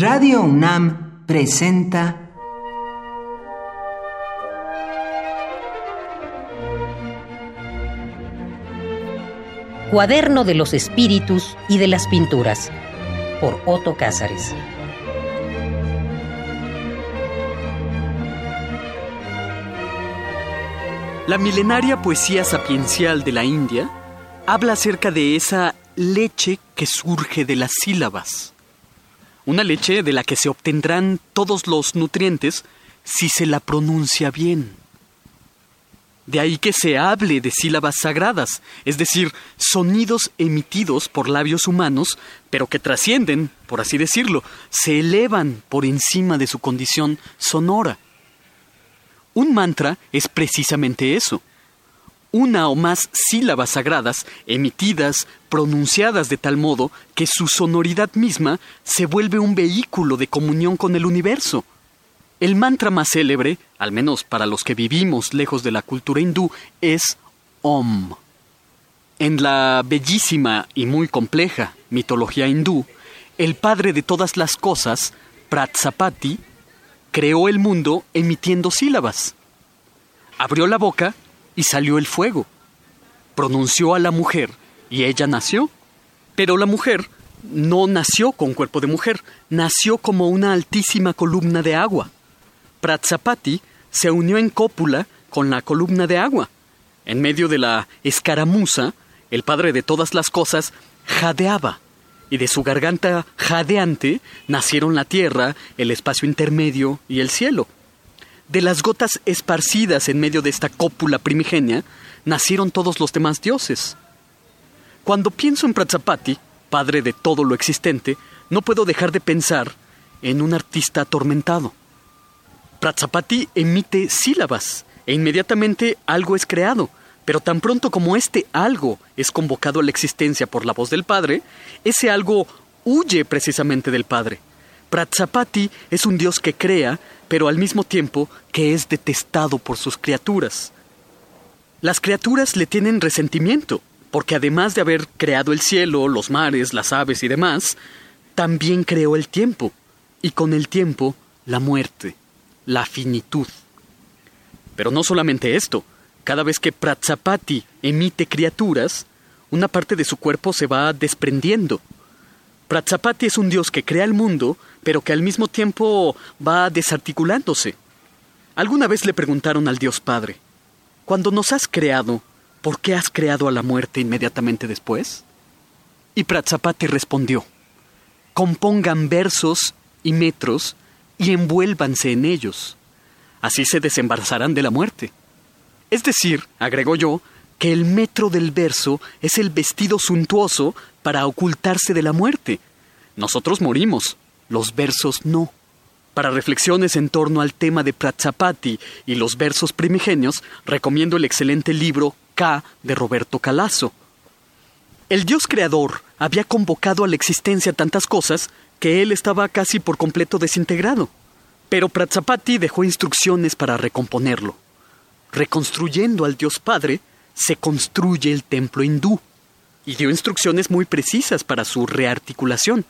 Radio UNAM presenta Cuaderno de los Espíritus y de las Pinturas por Otto Cázares. La milenaria poesía sapiencial de la India habla acerca de esa leche que surge de las sílabas. Una leche de la que se obtendrán todos los nutrientes si se la pronuncia bien. De ahí que se hable de sílabas sagradas, es decir, sonidos emitidos por labios humanos, pero que trascienden, por así decirlo, se elevan por encima de su condición sonora. Un mantra es precisamente eso. Una o más sílabas sagradas emitidas, pronunciadas de tal modo que su sonoridad misma se vuelve un vehículo de comunión con el universo. El mantra más célebre, al menos para los que vivimos lejos de la cultura hindú, es Om. En la bellísima y muy compleja mitología hindú, el padre de todas las cosas, Pratsapati, creó el mundo emitiendo sílabas. Abrió la boca y salió el fuego. Pronunció a la mujer y ella nació. Pero la mujer no nació con cuerpo de mujer, nació como una altísima columna de agua. Pratsapati se unió en cópula con la columna de agua. En medio de la escaramuza, el padre de todas las cosas jadeaba, y de su garganta jadeante nacieron la tierra, el espacio intermedio y el cielo. De las gotas esparcidas en medio de esta cópula primigenia, nacieron todos los demás dioses. Cuando pienso en Pratsapati, padre de todo lo existente, no puedo dejar de pensar en un artista atormentado. Pratsapati emite sílabas e inmediatamente algo es creado, pero tan pronto como este algo es convocado a la existencia por la voz del Padre, ese algo huye precisamente del Padre. Pratsapati es un dios que crea, pero al mismo tiempo que es detestado por sus criaturas. Las criaturas le tienen resentimiento, porque además de haber creado el cielo, los mares, las aves y demás, también creó el tiempo, y con el tiempo la muerte, la finitud. Pero no solamente esto, cada vez que Pratsapati emite criaturas, una parte de su cuerpo se va desprendiendo. Pratsapati es un dios que crea el mundo, pero que al mismo tiempo va desarticulándose. Alguna vez le preguntaron al Dios Padre, Cuando nos has creado, ¿por qué has creado a la muerte inmediatamente después? Y Pratsapati respondió, Compongan versos y metros y envuélvanse en ellos. Así se desembarazarán de la muerte. Es decir, agregó yo, que el metro del verso es el vestido suntuoso para ocultarse de la muerte. Nosotros morimos, los versos no. Para reflexiones en torno al tema de Pratsapati y los versos primigenios, recomiendo el excelente libro K de Roberto Calazo. El Dios creador había convocado a la existencia tantas cosas que él estaba casi por completo desintegrado. Pero Pratsapati dejó instrucciones para recomponerlo. Reconstruyendo al Dios Padre, se construye el templo hindú. Y dio instrucciones muy precisas para su rearticulación.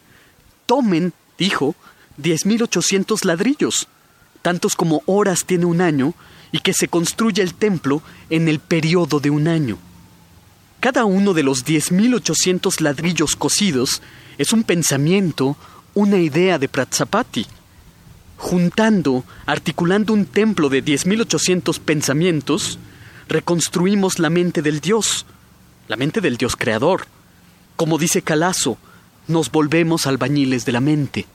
Tomen, dijo, 10.800 ladrillos, tantos como horas tiene un año, y que se construya el templo en el periodo de un año. Cada uno de los 10.800 ladrillos cosidos es un pensamiento, una idea de Pratsapati. Juntando, articulando un templo de 10.800 pensamientos, reconstruimos la mente del Dios, la mente del Dios creador. Como dice Calazo, nos volvemos albañiles de la mente.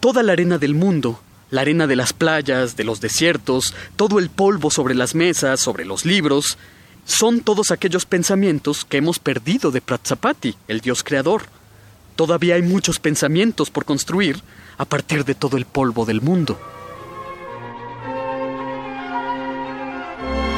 Toda la arena del mundo, la arena de las playas, de los desiertos, todo el polvo sobre las mesas, sobre los libros, son todos aquellos pensamientos que hemos perdido de Pratsapati, el Dios creador. Todavía hay muchos pensamientos por construir a partir de todo el polvo del mundo.